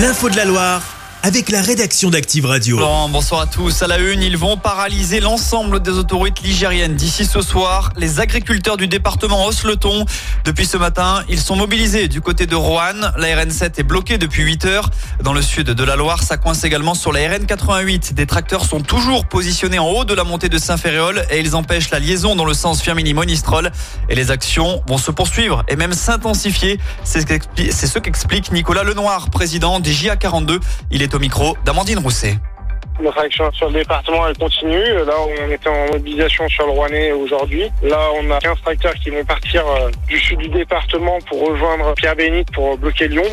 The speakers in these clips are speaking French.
L'info de la Loire avec la rédaction d'Active Radio. Bonsoir à tous. À la une, ils vont paralyser l'ensemble des autorités ligériennes d'ici ce soir. Les agriculteurs du département haussent le ton. Depuis ce matin, ils sont mobilisés du côté de Roanne. La RN7 est bloquée depuis 8 heures. Dans le sud de la Loire, ça coince également sur la RN88. Des tracteurs sont toujours positionnés en haut de la montée de Saint-Ferréol et ils empêchent la liaison dans le sens Firmini-Monistrol. Et les actions vont se poursuivre et même s'intensifier. C'est ce qu'explique Nicolas Lenoir, président des JA42. Il est au micro d'Amandine Rousset. Notre action sur le département, elle continue. Là, on était en mobilisation sur le Rouennais aujourd'hui. Là, on a 15 tracteurs qui vont partir euh, du sud du département pour rejoindre Pierre-Bénite pour bloquer Lyon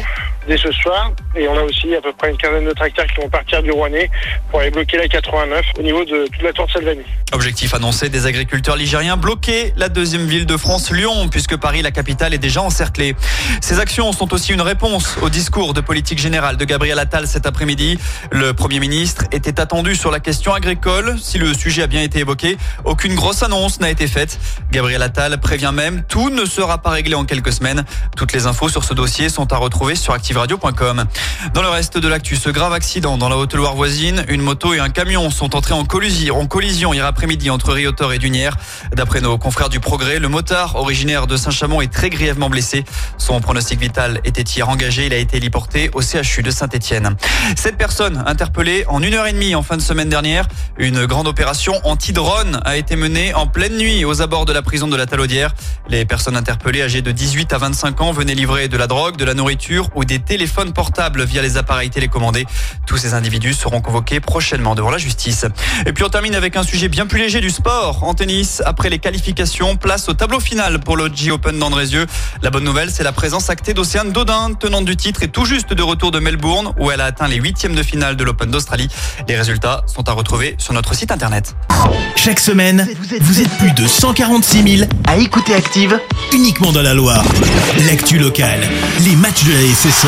dès ce soir. Et on a aussi à peu près une quinzaine de tracteurs qui vont partir du Rouennais pour aller bloquer la 89 au niveau de toute la tour de. Objectif annoncé des agriculteurs ligériens bloquer la deuxième ville de France, Lyon, puisque Paris, la capitale, est déjà encerclée. Ces actions sont aussi une réponse au discours de politique générale de Gabriel Attal cet après-midi. Le Premier ministre était attendu sur la question agricole. Si le sujet a bien été évoqué, aucune grosse annonce n'a été faite. Gabriel Attal prévient même, tout ne sera pas réglé en quelques semaines. Toutes les infos sur ce dossier sont à retrouver sur activeradio.com. Dans le reste de l'actu, ce grave accident dans la Haute-Loire voisine, une moto et un camion sont entrés en collision, en collision hier après-midi entre Riotor et Dunière. D'après nos confrères du Progrès, le motard originaire de Saint-Chamond est très grièvement blessé. Son pronostic vital était hier engagé. Il a été héliporté au CHU de Saint-Etienne. Cette personne interpellée en une heure et demie en fin de semaine dernière. Une grande opération anti-drone a été menée en pleine nuit aux abords de la prison de la Talaudière. Les personnes interpellées âgées de 18 à 25 ans venaient livrer de la drogue, de la nourriture ou des téléphones portables via les appareils télécommandés. Tous ces individus seront convoqués prochainement devant la justice. Et puis on termine avec un sujet bien plus léger du sport. En tennis, après les qualifications, place au tableau final pour le G Open d'Andrézieux. La bonne nouvelle, c'est la présence actée d'Océane Dodin, tenante du titre et tout juste de retour de Melbourne, où elle a atteint les huitièmes de finale de l'Open d'Australie. Les résultats sont à retrouver sur notre site internet. Chaque semaine, vous êtes plus de 146 000 à écouter Active uniquement dans la Loire. L'actu locale, les matchs de la SSE,